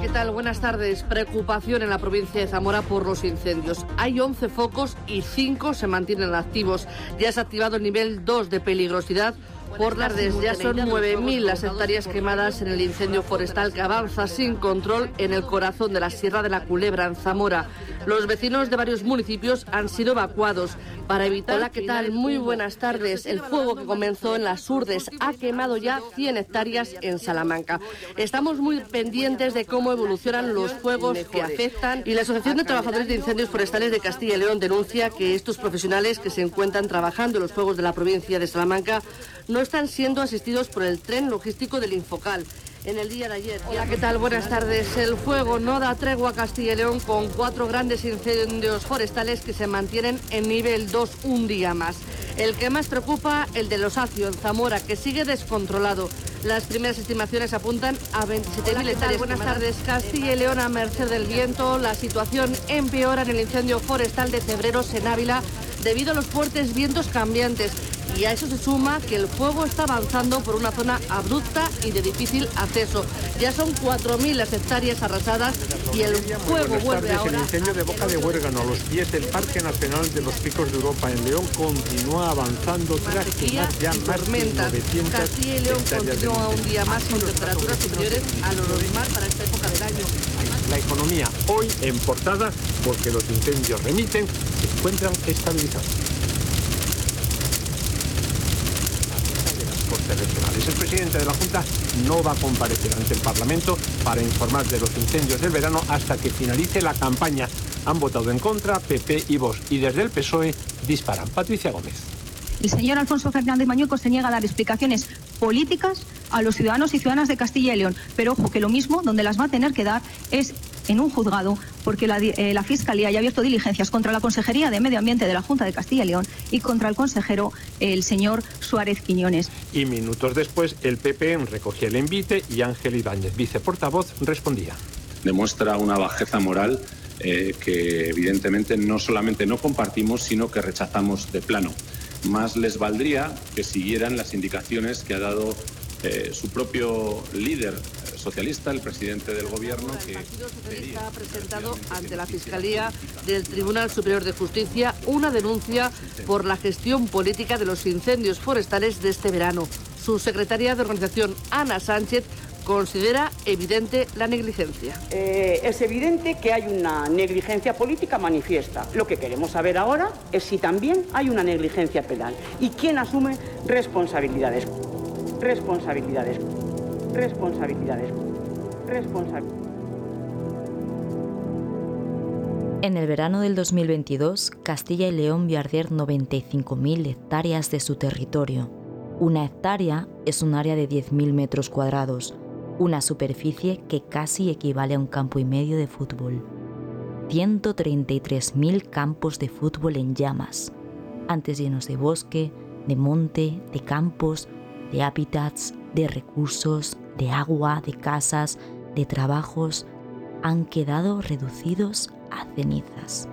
¿qué tal? Buenas tardes. Preocupación en la provincia de Zamora por los incendios. Hay 11 focos y 5 se mantienen activos. Ya se ha activado el nivel 2 de peligrosidad por las ya son 9.000 las hectáreas quemadas en el incendio forestal que avanza sin control en el corazón de la Sierra de la Culebra, en Zamora. Los vecinos de varios municipios han sido evacuados para evitar... Hola, ¿qué tal? Muy buenas tardes. El fuego que comenzó en las Urdes ha quemado ya 100 hectáreas en Salamanca. Estamos muy pendientes de cómo evolucionan los fuegos que afectan y la Asociación de Trabajadores de Incendios Forestales de Castilla y León denuncia que estos profesionales que se encuentran trabajando en los fuegos de la provincia de Salamanca no están siendo asistidos por el tren logístico del Infocal en el día de ayer. Hola, ¿qué tal? Buenas tardes. El fuego no da tregua a Castilla y León con cuatro grandes incendios forestales que se mantienen en nivel 2 un día más. El que más preocupa, el de los Acio, en Zamora, que sigue descontrolado. Las primeras estimaciones apuntan a 27.000 hectáreas. Buenas tardes. Castilla y León a merced del viento. La situación empeora en el incendio forestal de Cebreros en Ávila debido a los fuertes vientos cambiantes y a eso se suma que el fuego está avanzando por una zona abrupta y de difícil acceso. Ya son 4.000 las hectáreas arrasadas y el fuego vuelve ahora... El incendio de Boca de Huérgano a los pies del Parque Nacional de los Picos de Europa en León continúa avanzando tras quemar ya más tormentas. Castilla y León continúa un día más con temperaturas superiores a lo normal para esta época del año. La economía hoy en portada porque los incendios remiten se encuentran estabilizados. El presidente de la Junta no va a comparecer ante el Parlamento para informar de los incendios del verano hasta que finalice la campaña. Han votado en contra PP y Vox y desde el PSOE disparan. Patricia Gómez. El señor Alfonso Fernández Mañueco se niega a dar explicaciones políticas a los ciudadanos y ciudadanas de Castilla y León. Pero ojo, que lo mismo donde las va a tener que dar es en un juzgado, porque la, eh, la, Fiscalía ya ha abierto diligencias contra la Consejería de Medio Ambiente de la Junta de Castilla y León y contra el consejero, el señor Suárez Quiñones. Y minutos después, el PP recogía el envite y Ángel Ibáñez, viceportavoz, respondía. Demuestra una bajeza moral eh, que evidentemente no solamente no compartimos, sino que rechazamos de plano. Más les valdría que siguieran las indicaciones que ha dado eh, su propio líder eh, socialista, el presidente del gobierno. El Partido Socialista ha presentado ante la Fiscalía del Tribunal Superior de Justicia una denuncia por la gestión política de los incendios forestales de este verano. Su secretaria de organización, Ana Sánchez, considera evidente la negligencia. Eh, es evidente que hay una negligencia política manifiesta. Lo que queremos saber ahora es si también hay una negligencia penal y quién asume responsabilidades. Responsabilidades. Responsabilidades. Responsabilidades. En el verano del 2022, Castilla y León vio arder 95.000 hectáreas de su territorio. Una hectárea es un área de 10.000 metros cuadrados, una superficie que casi equivale a un campo y medio de fútbol. 133.000 campos de fútbol en llamas, antes llenos de bosque, de monte, de campos, de hábitats, de recursos, de agua, de casas, de trabajos, han quedado reducidos a cenizas.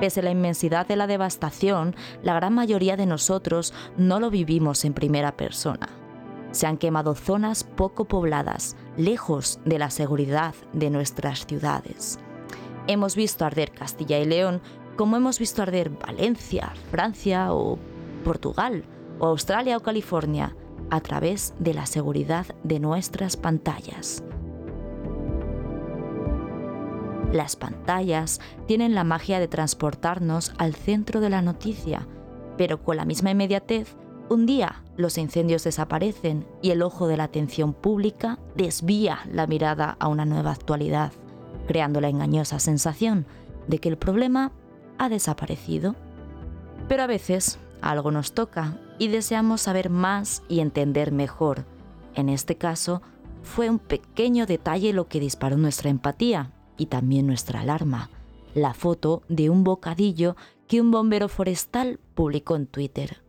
Pese a la inmensidad de la devastación, la gran mayoría de nosotros no lo vivimos en primera persona. Se han quemado zonas poco pobladas, lejos de la seguridad de nuestras ciudades. Hemos visto arder Castilla y León como hemos visto arder Valencia, Francia o Portugal, Australia o California, a través de la seguridad de nuestras pantallas. Las pantallas tienen la magia de transportarnos al centro de la noticia, pero con la misma inmediatez, un día los incendios desaparecen y el ojo de la atención pública desvía la mirada a una nueva actualidad, creando la engañosa sensación de que el problema ha desaparecido. Pero a veces algo nos toca y deseamos saber más y entender mejor. En este caso, fue un pequeño detalle lo que disparó nuestra empatía y también nuestra alarma, la foto de un bocadillo que un bombero forestal publicó en Twitter.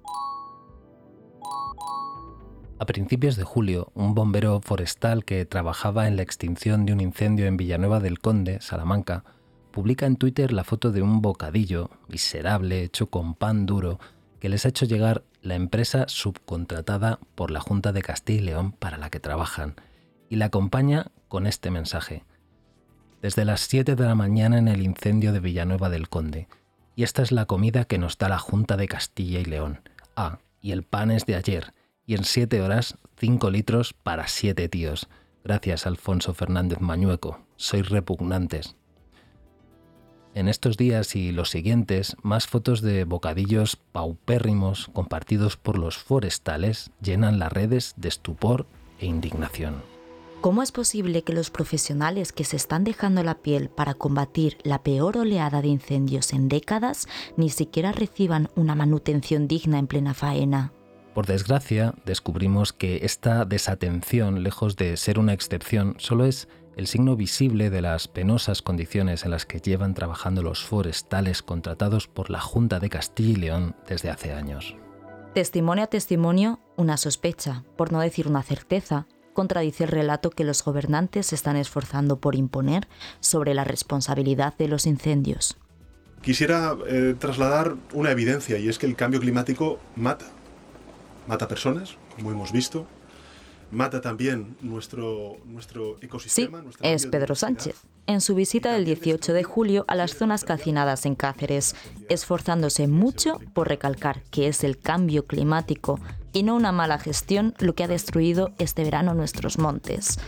A principios de julio, un bombero forestal que trabajaba en la extinción de un incendio en Villanueva del Conde, Salamanca, publica en Twitter la foto de un bocadillo miserable hecho con pan duro que les ha hecho llegar la empresa subcontratada por la Junta de Castilla y León para la que trabajan, y la acompaña con este mensaje. Desde las 7 de la mañana en el incendio de Villanueva del Conde, y esta es la comida que nos da la Junta de Castilla y León. Ah, y el pan es de ayer, y en 7 horas 5 litros para 7 tíos. Gracias, Alfonso Fernández Mañueco. Sois repugnantes. En estos días y los siguientes, más fotos de bocadillos paupérrimos compartidos por los forestales llenan las redes de estupor e indignación. ¿Cómo es posible que los profesionales que se están dejando la piel para combatir la peor oleada de incendios en décadas ni siquiera reciban una manutención digna en plena faena? Por desgracia, descubrimos que esta desatención, lejos de ser una excepción, solo es el signo visible de las penosas condiciones en las que llevan trabajando los forestales contratados por la Junta de Castilla y León desde hace años. Testimonio a testimonio, una sospecha, por no decir una certeza, contradice el relato que los gobernantes se están esforzando por imponer sobre la responsabilidad de los incendios. Quisiera eh, trasladar una evidencia y es que el cambio climático mata. Mata personas, como hemos visto, mata también nuestro, nuestro ecosistema. Sí, es Pedro Sánchez, en su visita del 18 de julio a las zonas calcinadas en Cáceres, esforzándose mucho por recalcar que es el cambio climático y no una mala gestión lo que ha destruido este verano nuestros montes.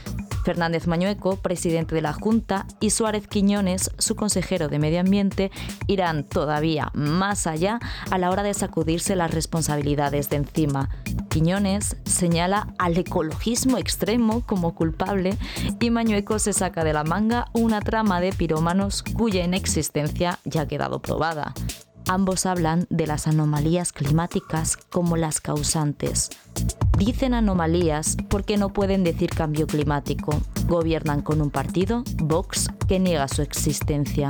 Fernández Mañueco, presidente de la Junta, y Suárez Quiñones, su consejero de Medio Ambiente, irán todavía más allá a la hora de sacudirse las responsabilidades de encima. Quiñones señala al ecologismo extremo como culpable y Mañueco se saca de la manga una trama de pirómanos cuya inexistencia ya ha quedado probada. Ambos hablan de las anomalías climáticas como las causantes. Dicen anomalías porque no pueden decir cambio climático. Gobiernan con un partido, Vox, que niega su existencia.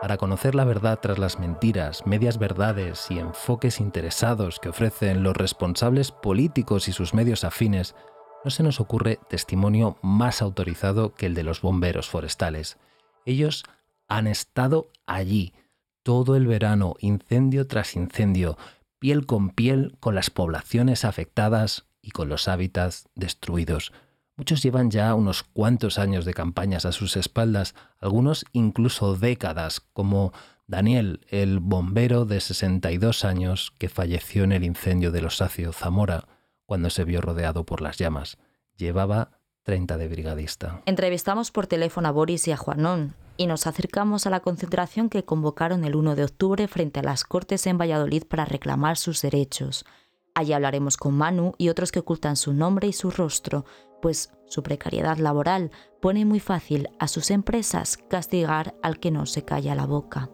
Para conocer la verdad tras las mentiras, medias verdades y enfoques interesados que ofrecen los responsables políticos y sus medios afines, no se nos ocurre testimonio más autorizado que el de los bomberos forestales. Ellos han estado allí todo el verano, incendio tras incendio, piel con piel con las poblaciones afectadas y con los hábitats destruidos. Muchos llevan ya unos cuantos años de campañas a sus espaldas, algunos incluso décadas, como Daniel, el bombero de 62 años que falleció en el incendio de Osacio Zamora cuando se vio rodeado por las llamas. Llevaba 30 de brigadista. Entrevistamos por teléfono a Boris y a Juanón, y nos acercamos a la concentración que convocaron el 1 de octubre frente a las Cortes en Valladolid para reclamar sus derechos. Allí hablaremos con Manu y otros que ocultan su nombre y su rostro, pues su precariedad laboral pone muy fácil a sus empresas castigar al que no se calla la boca.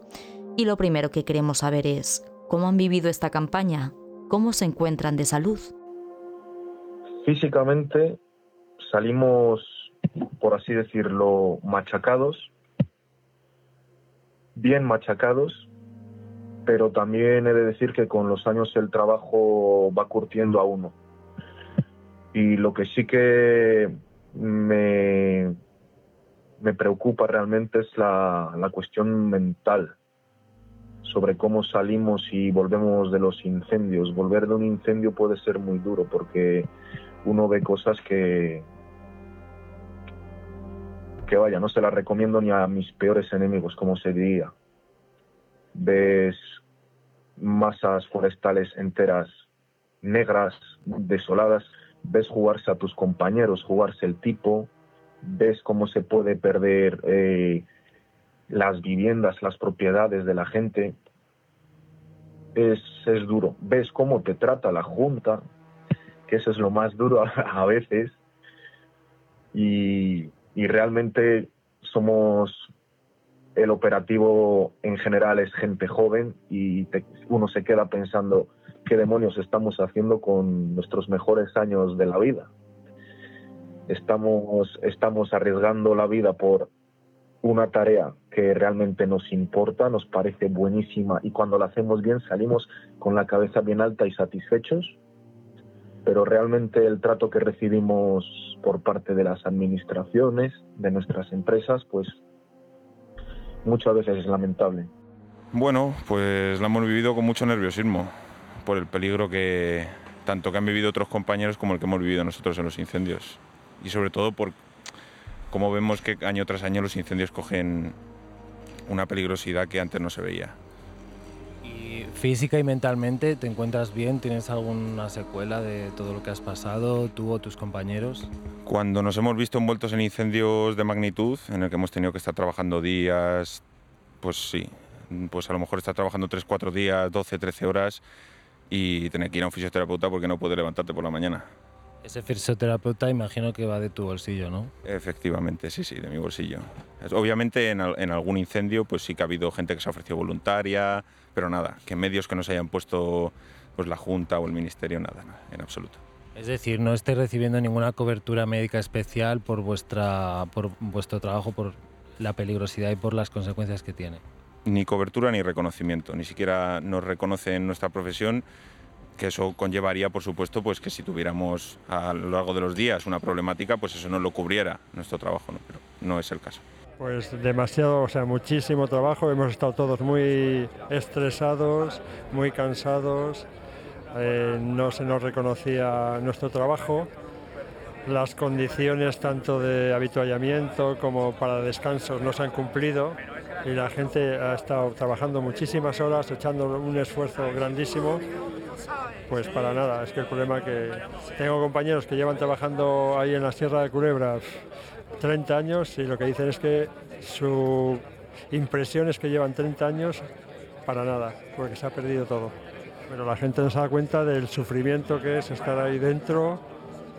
Y lo primero que queremos saber es, ¿cómo han vivido esta campaña? ¿Cómo se encuentran de salud? Físicamente salimos, por así decirlo, machacados, bien machacados, pero también he de decir que con los años el trabajo va curtiendo a uno. Y lo que sí que me, me preocupa realmente es la, la cuestión mental sobre cómo salimos y volvemos de los incendios. Volver de un incendio puede ser muy duro porque uno ve cosas que, que vaya, no se la recomiendo ni a mis peores enemigos, como se diría. Ves masas forestales enteras negras, desoladas, ves jugarse a tus compañeros, jugarse el tipo, ves cómo se puede perder eh, las viviendas, las propiedades de la gente. Es, es duro. Ves cómo te trata la Junta, que eso es lo más duro a, veces. Y, y realmente somos el operativo en general es gente joven y uno se queda pensando qué demonios estamos haciendo con nuestros mejores años de la vida. Estamos, estamos arriesgando la vida por una tarea que realmente nos importa, nos parece buenísima y cuando la hacemos bien salimos con la cabeza bien alta y satisfechos pero realmente el trato que recibimos por parte de las administraciones, de nuestras empresas, pues muchas veces es lamentable. Bueno, pues la hemos vivido con mucho nerviosismo por el peligro que tanto que han vivido otros compañeros como el que hemos vivido nosotros en los incendios. Y sobre todo por cómo vemos que año tras año los incendios cogen una peligrosidad que antes no se veía. ¿Y física y mentalmente te encuentras bien? ¿Tienes alguna secuela de todo lo que has pasado, tú o tus compañeros? Cuando nos hemos visto envueltos en incendios de magnitud, en el que hemos tenido que estar trabajando días, pues sí, pues a lo mejor estar trabajando 3, 4 días, 12, 13 horas y tener que ir a un fisioterapeuta porque no puedes levantarte por la mañana. Ese fisioterapeuta imagino que va de tu bolsillo, ¿no? Efectivamente, sí, sí, de mi bolsillo. Obviamente en, algún incendio pues sí que ha habido gente que se ha ofrecido voluntaria, pero nada, que medios que no se hayan puesto pues la Junta o el Ministerio, nada, nada, en absoluto. Es decir, no estáis recibiendo ninguna cobertura médica especial por, vuestra, por vuestro trabajo, por la peligrosidad y por las consecuencias que tiene. Ni cobertura ni reconocimiento, ni siquiera nos reconocen nuestra profesión que eso conllevaría, por supuesto, pues que si tuviéramos a lo largo de los días una problemática, pues eso no lo cubriera nuestro trabajo, ¿no? pero no es el caso. Pues demasiado, o sea, muchísimo trabajo, hemos estado todos muy estresados, muy cansados, eh, no se nos reconocía nuestro trabajo, las condiciones tanto de habituallamiento como para descansos no se han cumplido y la gente ha estado trabajando muchísimas horas, echando un esfuerzo grandísimo. Pues para nada, es que el problema es que tengo compañeros que llevan trabajando ahí en la Sierra de Culebras 30 años y lo que dicen es que su impresión es que llevan 30 años para nada, porque se ha perdido todo. Pero la gente no se da cuenta del sufrimiento que es estar ahí dentro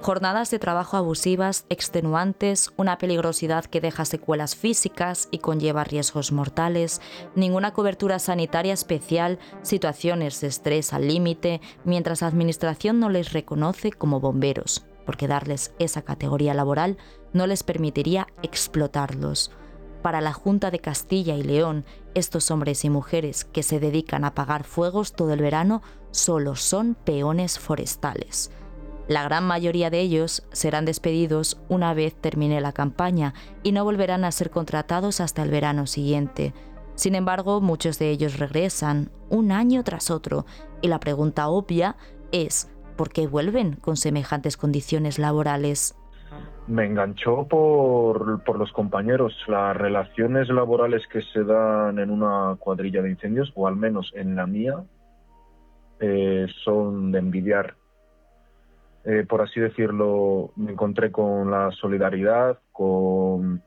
Jornadas de trabajo abusivas, extenuantes, una peligrosidad que deja secuelas físicas y conlleva riesgos mortales, ninguna cobertura sanitaria especial, situaciones de estrés al límite, mientras la Administración no les reconoce como bomberos, porque darles esa categoría laboral no les permitiría explotarlos. Para la Junta de Castilla y León, estos hombres y mujeres que se dedican a apagar fuegos todo el verano solo son peones forestales. La gran mayoría de ellos serán despedidos una vez termine la campaña y no volverán a ser contratados hasta el verano siguiente. Sin embargo, muchos de ellos regresan un año tras otro y la pregunta obvia es ¿por qué vuelven con semejantes condiciones laborales? Me enganchó por, los compañeros. Las relaciones laborales que se dan en una cuadrilla de incendios, o al menos en la mía, eh, son de envidiar eh, por así decirlo, me encontré con la solidaridad, con,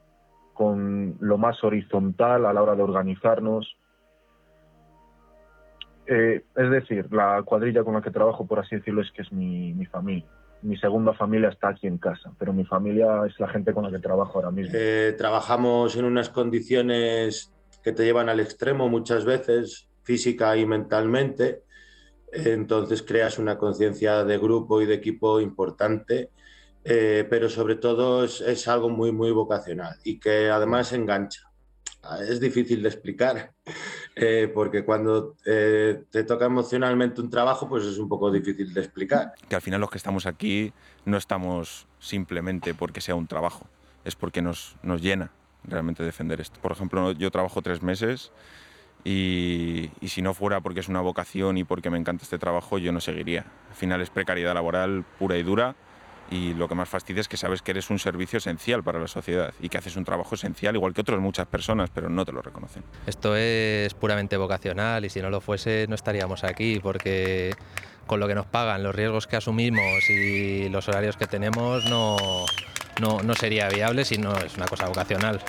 con lo más horizontal a la hora de organizarnos. Eh, es decir, la cuadrilla con la que trabajo, por así decirlo, es que es mi, mi, familia. Mi segunda familia está aquí en casa, pero mi familia es la gente con la que trabajo ahora mismo. Eh, trabajamos en unas condiciones que te llevan al extremo muchas veces, física y mentalmente entonces creas una conciencia de grupo y de equipo importante, eh, pero sobre todo es, algo muy, muy vocacional y que además engancha. Es difícil de explicar, eh, porque cuando eh, te toca emocionalmente un trabajo, pues es un poco difícil de explicar. Que al final los que estamos aquí no estamos simplemente porque sea un trabajo, es porque nos, nos llena realmente defender esto. Por ejemplo, yo trabajo tres meses y, si no fuera porque es una vocación y porque me encanta este trabajo, yo no seguiría. Al final es precariedad laboral pura y dura y lo que más fastidia es que sabes que eres un servicio esencial para la sociedad y que haces un trabajo esencial igual que otras muchas personas, pero no te lo reconocen. Esto es puramente vocacional y si no lo fuese no estaríamos aquí porque con lo que nos pagan, los riesgos que asumimos y los horarios que tenemos no, no, no sería viable si no es una cosa vocacional.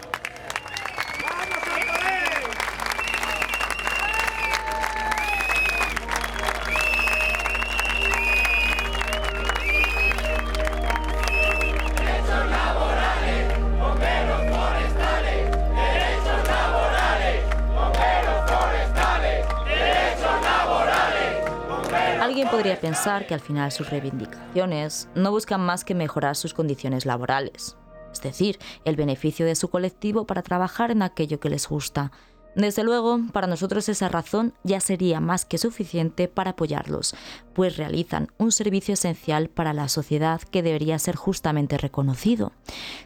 Podría pensar que al final sus reivindicaciones no buscan más que mejorar sus condiciones laborales, es decir, el beneficio de su colectivo para trabajar en aquello que les gusta. Desde luego, para nosotros esa razón ya sería más que suficiente para apoyarlos, pues realizan un servicio esencial para la sociedad que debería ser justamente reconocido.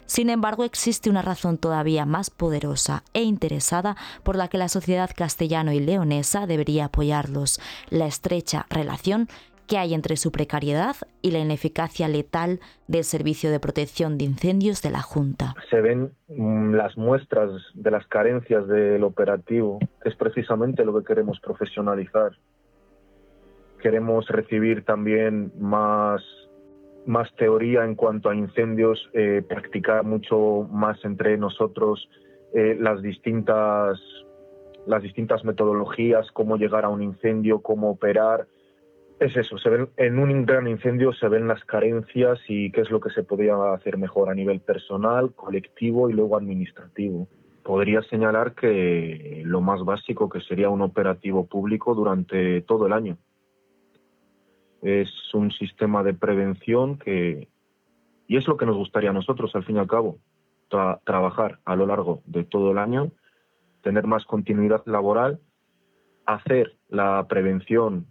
Sin embargo, existe una razón todavía más poderosa e interesada por la que la sociedad castellano y leonesa debería apoyarlos, la estrecha relación que hay entre su precariedad y la ineficacia letal del Servicio de Protección de Incendios de la Junta. Se ven mm, las muestras de las carencias del operativo, es precisamente lo que queremos profesionalizar. Queremos recibir también más, más teoría en cuanto a incendios, eh, practicar mucho más entre nosotros eh, las distintas las distintas metodologías, cómo llegar a un incendio, cómo operar, es eso, se ven, en un gran incendio se ven las carencias y qué es lo que se podría hacer mejor a nivel personal, colectivo y luego administrativo. Podría señalar que lo más básico que sería un operativo público durante todo el año. Es un sistema de prevención que, y es lo que nos gustaría a nosotros al fin y al cabo, trabajar a lo largo de todo el año, tener más continuidad laboral, hacer la prevención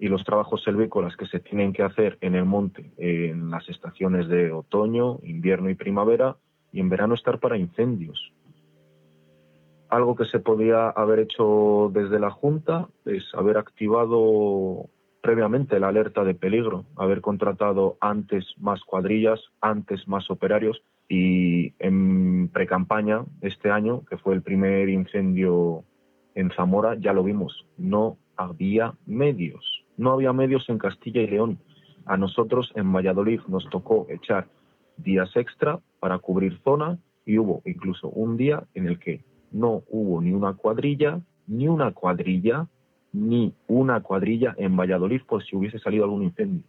y los trabajos selvícolas que se tienen que hacer en el monte en las estaciones de otoño, invierno y primavera y en verano estar para incendios. Algo que se podía haber hecho desde la Junta es haber activado previamente la alerta de peligro, haber contratado antes más cuadrillas, antes más operarios y en precampaña este año, que fue el primer incendio en Zamora, ya lo vimos, no había medios no había medios en Castilla y León. A nosotros en Valladolid nos tocó echar días extra para cubrir zona y hubo incluso un día en el que no hubo ni una cuadrilla, ni una cuadrilla, ni una cuadrilla en Valladolid por si hubiese salido algún incendio.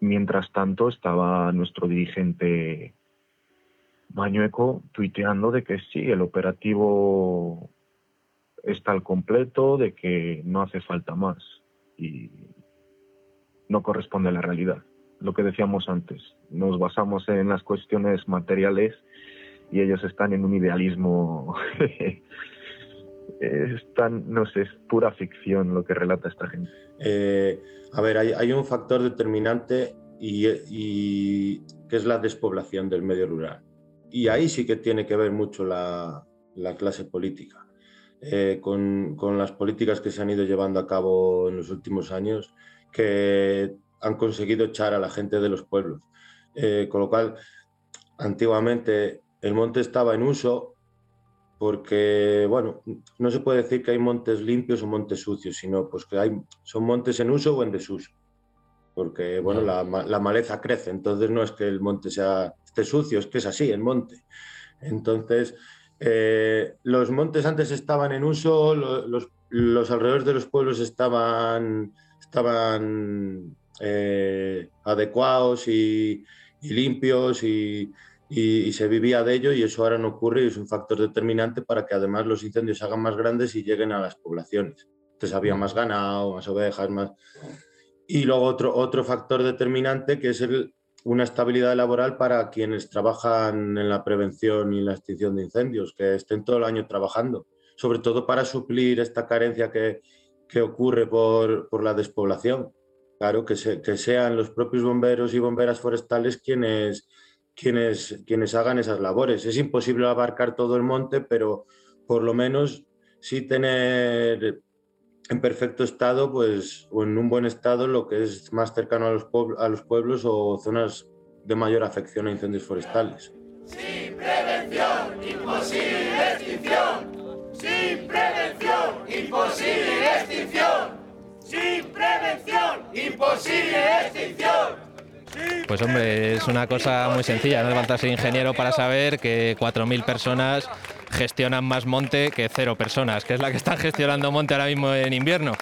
Mientras tanto estaba nuestro dirigente Mañueco tuiteando de que sí, el operativo está al completo, de que no hace falta más y no corresponde a la realidad. Lo que decíamos antes, nos basamos en las cuestiones materiales y ellos están en un idealismo, están, no sé, es pura ficción lo que relata esta gente. Eh, a ver, hay, un factor determinante y, y, que es la despoblación del medio rural. Y ahí sí que tiene que ver mucho la, la clase política. Eh, con, con, las políticas que se han ido llevando a cabo en los últimos años que han conseguido echar a la gente de los pueblos. Eh, con lo cual, antiguamente el monte estaba en uso porque, bueno, no se puede decir que hay montes limpios o montes sucios, sino pues que hay, son montes en uso o en desuso. Porque, bueno, la, la maleza crece, entonces no es que el monte sea, esté sucio, es que es así, el monte. Entonces, eh, los montes antes estaban en uso, los, alrededores de los pueblos estaban, eh, adecuados y, limpios y, se vivía de ello y eso ahora no ocurre y es un factor determinante para que además los incendios se hagan más grandes y lleguen a las poblaciones. Entonces había más ganado, más ovejas, más... Y luego otro, otro factor determinante que es el, una estabilidad laboral para quienes trabajan en la prevención y la extinción de incendios, que estén todo el año trabajando, sobre todo para suplir esta carencia que, que ocurre por, por, la despoblación. Claro, que, que, sean los propios bomberos y bomberas forestales quienes, quienes, quienes hagan esas labores. Es imposible abarcar todo el monte, pero por lo menos sí tener en perfecto estado, pues, o en un buen estado, lo que es más cercano a los, a los pueblos o zonas de mayor afección a incendios forestales. Sin prevención, imposible extinción. Sin prevención, imposible extinción. Sin prevención, imposible extinción. Pues hombre, es una cosa muy sencilla, no levantarse ingeniero para saber que 4.000 personas gestionan más monte que cero personas, que es la que están gestionando monte ahora mismo en invierno.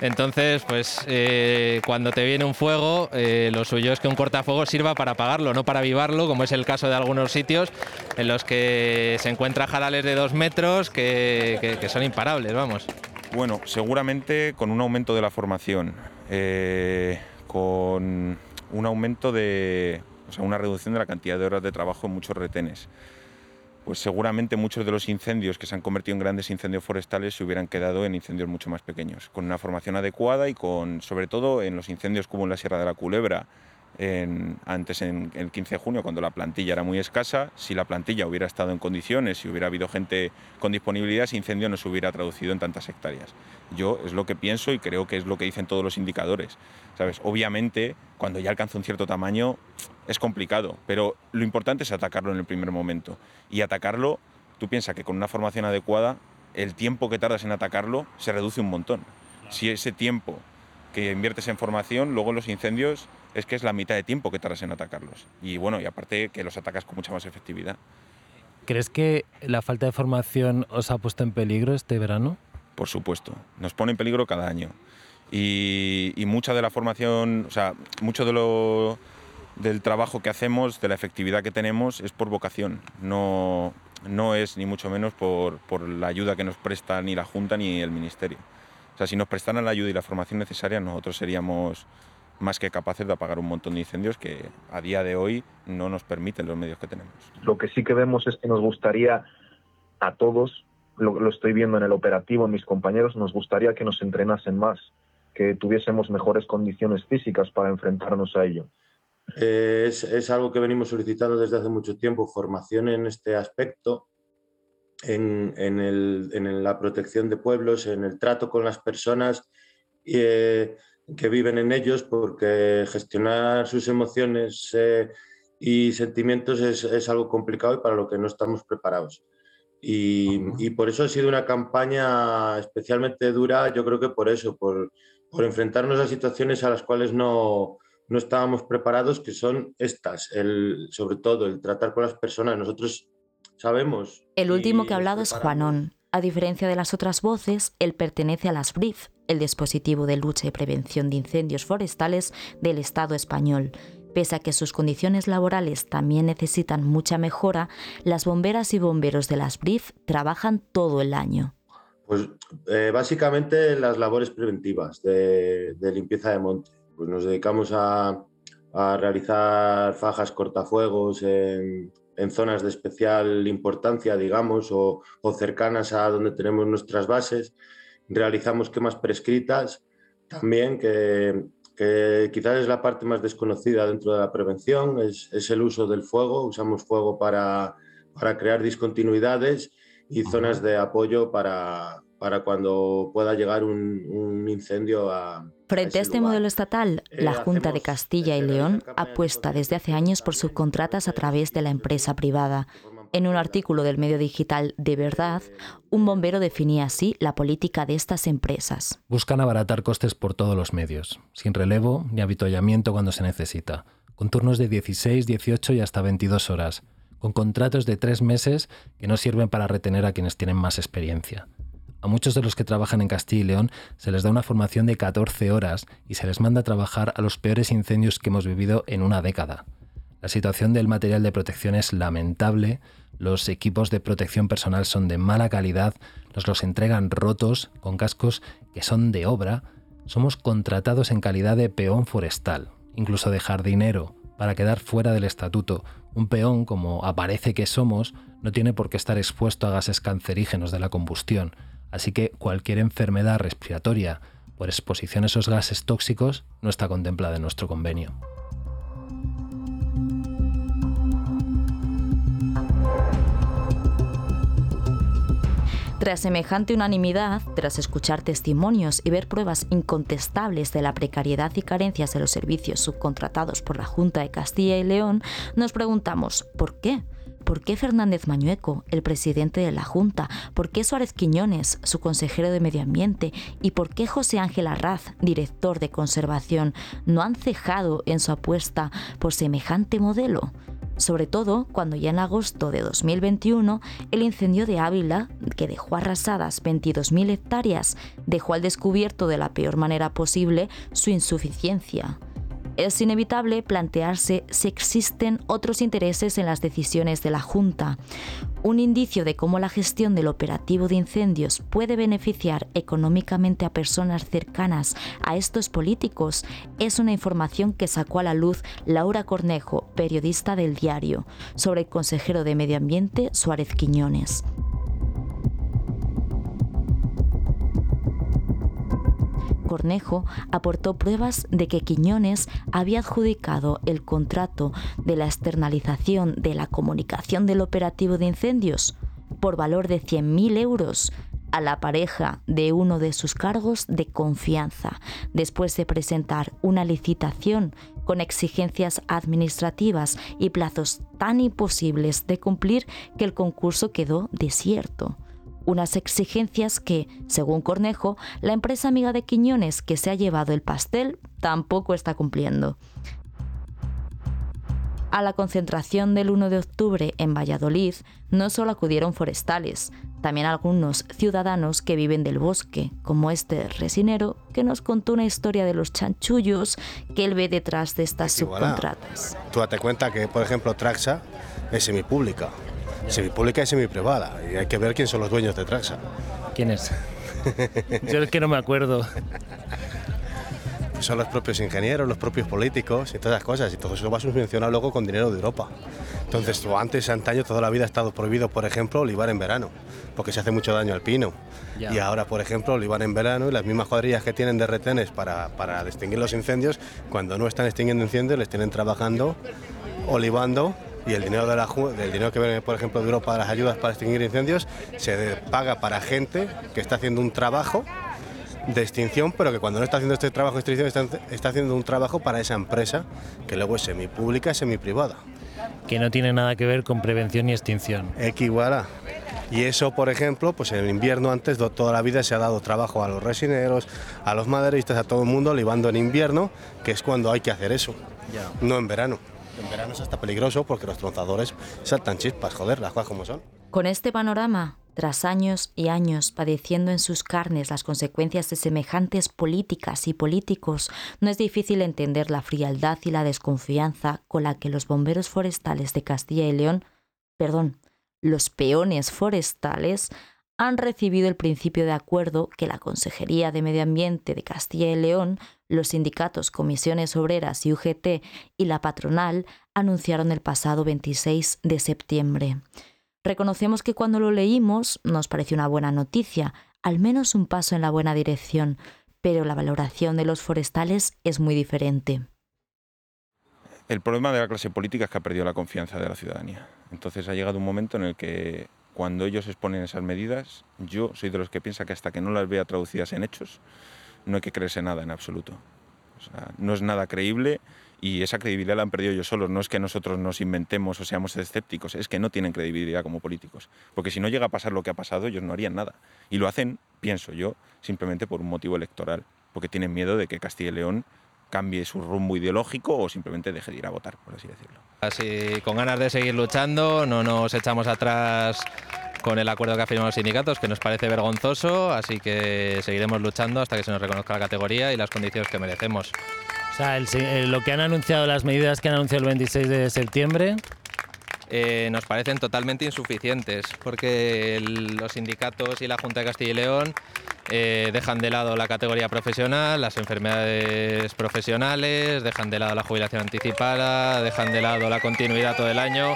Entonces, pues eh, cuando te viene un fuego, eh, lo suyo es que un cortafuego sirva para apagarlo, no para avivarlo, como es el caso de algunos sitios en los que se encuentran jarales de dos metros que, son imparables, vamos. Bueno, seguramente con un aumento de la formación, eh, con un aumento de, o sea, una reducción de la cantidad de horas de trabajo en muchos retenes pues seguramente muchos de los incendios que se han convertido en grandes incendios forestales se hubieran quedado en incendios mucho más pequeños, con una formación adecuada y con, sobre todo en los incendios como en la Sierra de la Culebra, antes en el 15 de junio, cuando la plantilla era muy escasa, si la plantilla hubiera estado en condiciones, si hubiera habido gente con disponibilidad, ese incendio no se hubiera traducido en tantas hectáreas. Yo es lo que pienso y creo que es lo que dicen todos los indicadores. ¿Sabes? Obviamente, cuando ya alcanza un cierto tamaño, es complicado, pero lo importante es atacarlo en el primer momento. Y atacarlo, tú piensas que con una formación adecuada, el tiempo que tardas en atacarlo se reduce un montón. Si ese tiempo que inviertes en formación, luego los incendios es que es la mitad de tiempo que tardas en atacarlos. Y bueno, y aparte que los atacas con mucha más efectividad. ¿Crees que la falta de formación os ha puesto en peligro este verano? Por supuesto, nos pone en peligro cada año. Y, mucha de la formación, o sea, mucho de lo, del trabajo que hacemos, de la efectividad que tenemos, es por vocación. No, no es ni mucho menos por, por la ayuda que nos presta ni la Junta ni el Ministerio. O sea, si nos prestaran la ayuda y la formación necesaria, nosotros seríamos más que capaces de apagar un montón de incendios que a día de hoy no nos permiten los medios que tenemos. Lo que sí que vemos es que nos gustaría a todos, lo, estoy viendo en el operativo, en mis compañeros, nos gustaría que nos entrenasen más, que tuviésemos mejores condiciones físicas para enfrentarnos a ello. Eh, es, es, algo que venimos solicitando desde hace mucho tiempo, formación en este aspecto, en, en, el, en la protección de pueblos, en el trato con las personas. Eh, que viven en ellos porque gestionar sus emociones eh, y sentimientos es, es, algo complicado y para lo que no estamos preparados. Y, y, por eso ha sido una campaña especialmente dura, yo creo que por eso, por, por enfrentarnos a situaciones a las cuales no, no estábamos preparados, que son estas, el, sobre todo el tratar con las personas. Nosotros sabemos. El último que ha hablado es Juanón. A diferencia de las otras voces, él pertenece a las BRIF, el dispositivo de lucha y prevención de incendios forestales del Estado español. Pese a que sus condiciones laborales también necesitan mucha mejora, las bomberas y bomberos de las BRIF trabajan todo el año. Pues eh, básicamente las labores preventivas de, limpieza de monte. Pues nos dedicamos a, realizar fajas cortafuegos en, zonas de especial importancia, digamos, o, cercanas a donde tenemos nuestras bases realizamos quemas prescritas también, que, quizás es la parte más desconocida dentro de la prevención, es, el uso del fuego. Usamos fuego para, para crear discontinuidades y zonas de apoyo para, para cuando pueda llegar un, incendio a... Frente a, este modelo estatal, la eh, Junta de Castilla y León apuesta desde hace años por subcontratas a través de la empresa privada. En un artículo del medio digital De Verdad, un bombero definía así la política de estas empresas. Buscan abaratar costes por todos los medios, sin relevo ni habituallamiento cuando se necesita, con turnos de 16, 18 y hasta 22 horas, con contratos de tres meses que no sirven para retener a quienes tienen más experiencia. A muchos de los que trabajan en Castilla y León se les da una formación de 14 horas y se les manda a trabajar a los peores incendios que hemos vivido en una década. La situación del material de protección es lamentable, los equipos de protección personal son de mala calidad, nos los entregan rotos, con cascos que son de obra, somos contratados en calidad de peón forestal, incluso de jardinero, para quedar fuera del estatuto. Un peón, como aparece que somos, no tiene por qué estar expuesto a gases cancerígenos de la combustión, así que cualquier enfermedad respiratoria por exposición a esos gases tóxicos no está contemplada en nuestro convenio. Tras semejante unanimidad, tras escuchar testimonios y ver pruebas incontestables de la precariedad y carencias de los servicios subcontratados por la Junta de Castilla y León, nos preguntamos, ¿por qué? ¿Por qué Fernández Mañueco, el presidente de la Junta? ¿Por qué Suárez Quiñones, su consejero de Medio Ambiente? ¿Y por qué José Ángel Arraz, director de Conservación, no han cejado en su apuesta por semejante modelo? Sobre todo cuando ya en agosto de 2021 el incendio de Ávila, que dejó arrasadas 22.000 hectáreas, dejó al descubierto de la peor manera posible su insuficiencia. Es inevitable plantearse si existen otros intereses en las decisiones de la Junta. Un indicio de cómo la gestión del operativo de incendios puede beneficiar económicamente a personas cercanas a estos políticos es una información que sacó a la luz Laura Cornejo, periodista del diario, sobre el consejero de Medio Ambiente Suárez Quiñones. Cornejo aportó pruebas de que Quiñones había adjudicado el contrato de la externalización de la comunicación del operativo de incendios por valor de 100.000 euros a la pareja de uno de sus cargos de confianza, después de presentar una licitación con exigencias administrativas y plazos tan imposibles de cumplir que el concurso quedó desierto unas exigencias que, según Cornejo, la empresa amiga de Quiñones que se ha llevado el pastel tampoco está cumpliendo. A la concentración del 1 de octubre en Valladolid no solo acudieron forestales, también algunos ciudadanos que viven del bosque, como este resinero que nos contó una historia de los chanchullos que él ve detrás de estas subcontratas. Tú date cuenta que, por ejemplo, Traxa es semipública semipública y semiprivada. Y hay que ver quién son los dueños de Traxa. ¿Quién es? Yo es que no me acuerdo. Son los propios ingenieros, los propios políticos y todas las cosas. Y todo eso va subvencionado luego con dinero de Europa. Entonces, tú antes, antaño, toda la vida ha estado prohibido, por ejemplo, olivar en verano, porque se hace mucho daño al pino. Y ahora, por ejemplo, olivar en verano y las mismas cuadrillas que tienen de retenes para, para extinguir los incendios, cuando no están extinguiendo incendios, les tienen trabajando, olivando y el dinero de la, del dinero que viene, por ejemplo, de Europa de las ayudas para extinguir incendios se paga para gente que está haciendo un trabajo de extinción, pero que cuando no está haciendo este trabajo de extinción está, haciendo un trabajo para esa empresa que luego es semipública y semiprivada. Que no tiene nada que ver con prevención y extinción. Equivale. Y eso, por ejemplo, pues en invierno antes de toda la vida se ha dado trabajo a los resineros, a los maderistas, a todo el mundo, libando en invierno, que es cuando hay que hacer eso, no en verano. En verano es hasta peligroso porque los saltan chispas, joder, las cosas como son. Con este panorama, tras años y años padeciendo en sus carnes las consecuencias de semejantes políticas y políticos, no es difícil entender la frialdad y la desconfianza con la que los bomberos forestales de Castilla y León, perdón, los peones forestales, han recibido el principio de acuerdo que la Consejería de Medio Ambiente de Castilla y León, los sindicatos Comisiones Obreras y UGT y la patronal anunciaron el pasado 26 de septiembre. Reconocemos que cuando lo leímos nos pareció una buena noticia, al menos un paso en la buena dirección, pero la valoración de los forestales es muy diferente. El problema de la clase política es que ha perdido la confianza de la ciudadanía. Entonces ha llegado un momento en el que cuando ellos exponen esas medidas, yo soy de los que piensa que hasta que no las vea traducidas en hechos, no hay que creerse nada en absoluto. no es nada creíble y esa credibilidad la han perdido ellos solos. No es que nosotros nos inventemos o seamos escépticos, es que no tienen credibilidad como políticos. Porque si no llega a pasar lo que ha pasado, ellos no harían nada. Y lo hacen, pienso yo, simplemente por un motivo electoral, porque tienen miedo de que Castilla y León cambie su rumbo ideológico o simplemente deje de ir a votar, por así decirlo. Así, con ganas de seguir luchando, no nos echamos atrás con el acuerdo que ha firmado los sindicatos, que nos parece vergonzoso, así que seguiremos luchando hasta que se nos reconozca la categoría y las condiciones que merecemos. O sea, lo que han anunciado, las medidas que han anunciado el 26 de septiembre, eh, nos parecen totalmente insuficientes, porque los sindicatos y la Junta de Castilla y León eh, dejan de lado la categoría profesional, las enfermedades profesionales, dejan de lado la jubilación anticipada, dejan de lado la continuidad todo el año.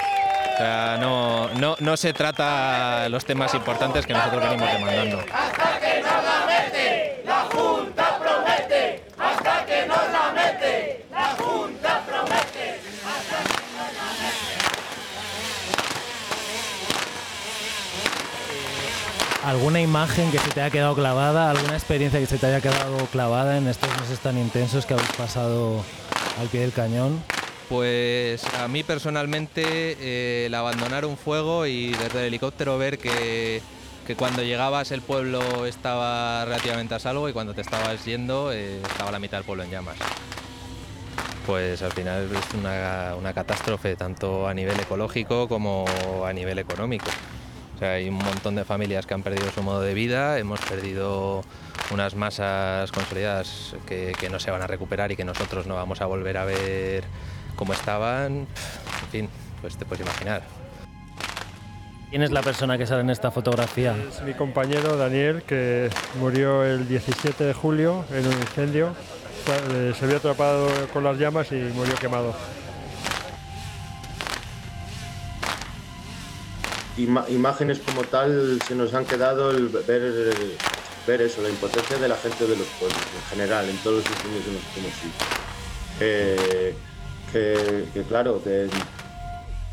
O sea, no, no, no se trata los temas importantes que nosotros venimos demandando. Hasta que nos la mete, la Junta promete, hasta que nos la mete, la Junta promete. ¿Alguna imagen que se te haya quedado clavada, alguna experiencia que se te haya quedado clavada en estos meses tan intensos que habéis pasado al pie del cañón? Pues a mí personalmente eh, el abandonar un fuego y desde el helicóptero ver que, cuando llegabas el pueblo estaba relativamente a salvo y cuando te estabas yendo eh, estaba la mitad del pueblo en llamas. Pues al final es una, una catástrofe tanto a nivel ecológico como a nivel económico. Hay un montón de familias que han perdido su modo de vida, hemos perdido unas masas consolidadas que no se van a recuperar y que nosotros no vamos a volver a ver cómo estaban. En fin, pues te puedes imaginar. ¿Quién es la persona que sale en esta fotografía? Es mi compañero Daniel, que murió el 17 de julio en un incendio. Eh, Se vio atrapado con las llamas y murió quemado. Ima- imágenes como tal se nos han quedado el ver, ver eso, la impotencia de la gente de los pueblos en general, en todos los incendios en los que hemos ido. Eh, que, claro, que,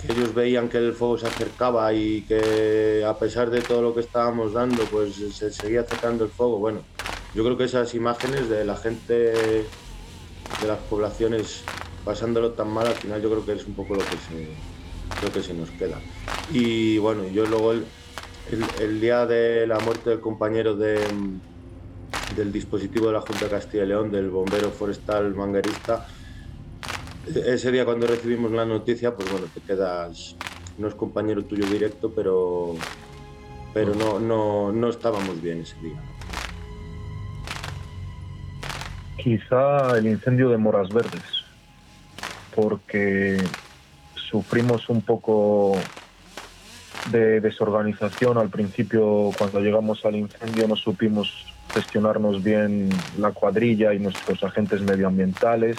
ellos veían que el fuego se acercaba y que a pesar de todo lo que estábamos dando, pues se seguía acercando el fuego. Bueno, yo creo que esas imágenes de la gente de las poblaciones pasándolo tan mal, al final yo creo que es un poco lo que se, lo que se nos queda. Y bueno, yo luego el, el- día de la muerte del compañero de, del dispositivo de la Junta de Castilla y León, del bombero forestal manguerista, ese día cuando recibimos la noticia, pues bueno, te quedas, no es compañero tuyo directo, pero, pero no, no, no estábamos bien ese día. Quizá el incendio de Moras Verdes, porque sufrimos un poco de desorganización al principio cuando llegamos al incendio no supimos gestionarnos bien la cuadrilla y nuestros agentes medioambientales.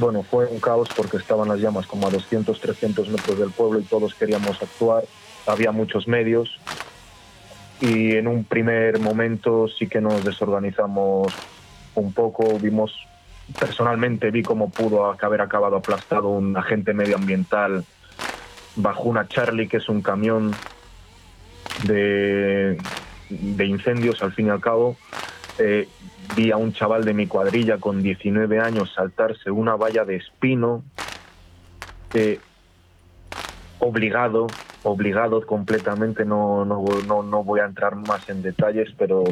Bueno, fue un caos porque estaban las llamas como a 200, 300 metros del pueblo y todos queríamos actuar. Había muchos medios y en un primer momento sí que nos desorganizamos un poco. Vimos, personalmente vi cómo pudo haber acabado aplastado un agente medioambiental bajo una Charlie, que es un camión de, de incendios al fin y al cabo. Eh, vi a un chaval de mi cuadrilla con 19 años saltarse una valla de espino, obligado, obligado completamente, no, no, no, no voy a entrar más en detalles, pero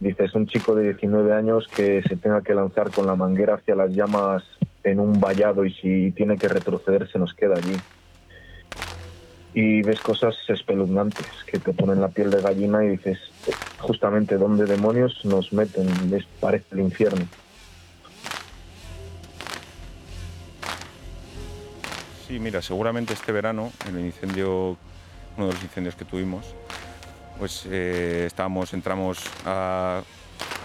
dices, un chico de 19 años que se tenga que lanzar con la manguera hacia las llamas en un vallado y si tiene que retroceder se nos queda allí. Y ves cosas espeluznantes que te ponen la piel de gallina y dices, justamente dónde demonios nos meten, les parece el infierno. Sí, mira, seguramente este verano, en el incendio, uno de los incendios que tuvimos, pues eh, estábamos, entramos a,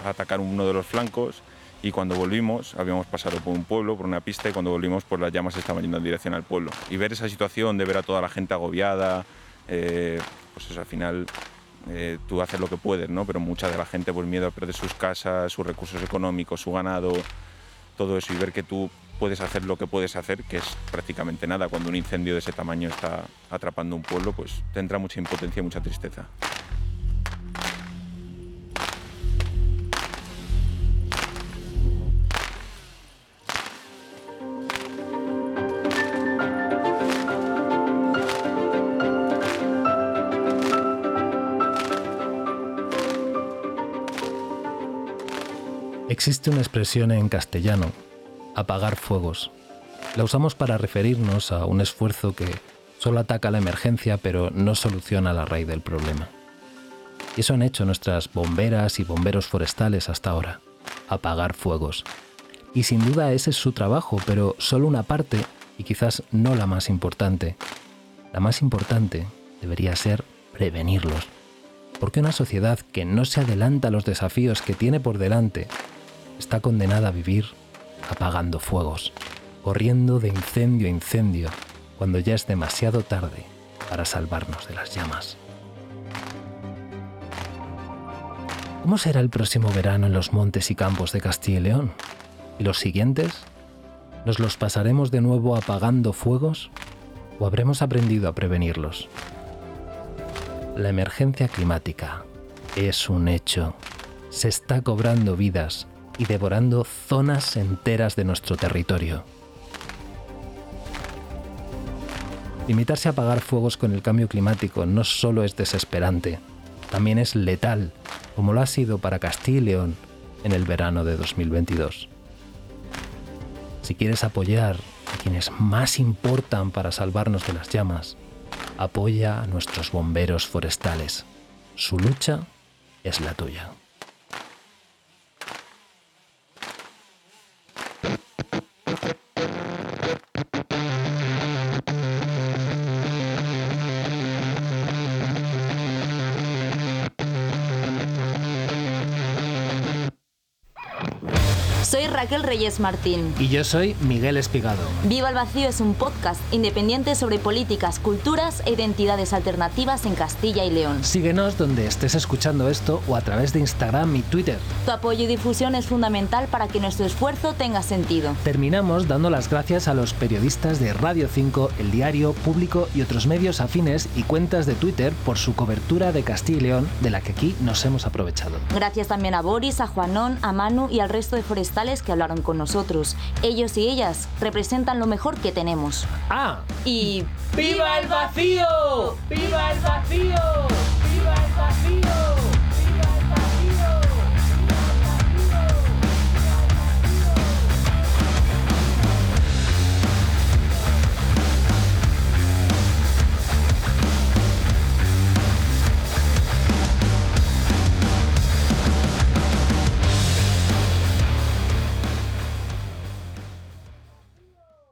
a atacar uno de los flancos y cuando volvimos, habíamos pasado por un pueblo, por una pista, y cuando volvimos, pues las llamas estaban yendo en dirección al pueblo. Y ver esa situación de ver a toda la gente agobiada, eh, pues eso, al final eh, tú haces lo que puedes, ¿no? Pero mucha de la gente, por miedo a perder sus casas, sus recursos económicos, su ganado, todo eso, y ver que tú puedes hacer lo que puedes hacer, que es prácticamente nada, cuando un incendio de ese tamaño está atrapando un pueblo, pues te entra mucha impotencia y mucha tristeza. Existe una expresión en castellano, apagar fuegos. La usamos para referirnos a un esfuerzo que solo ataca la emergencia pero no soluciona la raíz del problema. Y eso han hecho nuestras bomberas y bomberos forestales hasta ahora, apagar fuegos. Y sin duda ese es su trabajo, pero solo una parte y quizás no la más importante. La más importante debería ser prevenirlos. Porque una sociedad que no se adelanta a los desafíos que tiene por delante está condenada a vivir apagando fuegos, corriendo de incendio a incendio cuando ya es demasiado tarde para salvarnos de las llamas. ¿Cómo será el próximo verano en los montes y campos de Castilla y León? ¿Y los siguientes? ¿Nos los pasaremos de nuevo apagando fuegos? ¿O habremos aprendido a prevenirlos? La emergencia climática es un hecho. Se está cobrando vidas y devorando zonas enteras de nuestro territorio. Limitarse a apagar fuegos con el cambio climático no solo es desesperante, también es letal, como lo ha sido para Castilla y León en el verano de 2022. Si quieres apoyar a quienes más importan para salvarnos de las llamas, Apoya a nuestros bomberos forestales. Su lucha es la tuya. Raquel Reyes Martín. Y yo soy Miguel Espigado. Viva el Vacío es un podcast independiente sobre políticas, culturas e identidades alternativas en Castilla y León. Síguenos donde estés escuchando esto o a través de Instagram y Twitter. Tu apoyo y difusión es fundamental para que nuestro esfuerzo tenga sentido. Terminamos dando las gracias a los periodistas de Radio 5, El Diario, Público y otros medios afines y cuentas de Twitter por su cobertura de Castilla y León, de la que aquí nos hemos aprovechado. Gracias también a Boris, a Juanón, a Manu y al resto de forestales que hablaron con nosotros. Ellos y ellas representan lo mejor que tenemos. ¡Ah! Y... ¡Viva el vacío! ¡Viva el vacío! ¡Viva el vacío!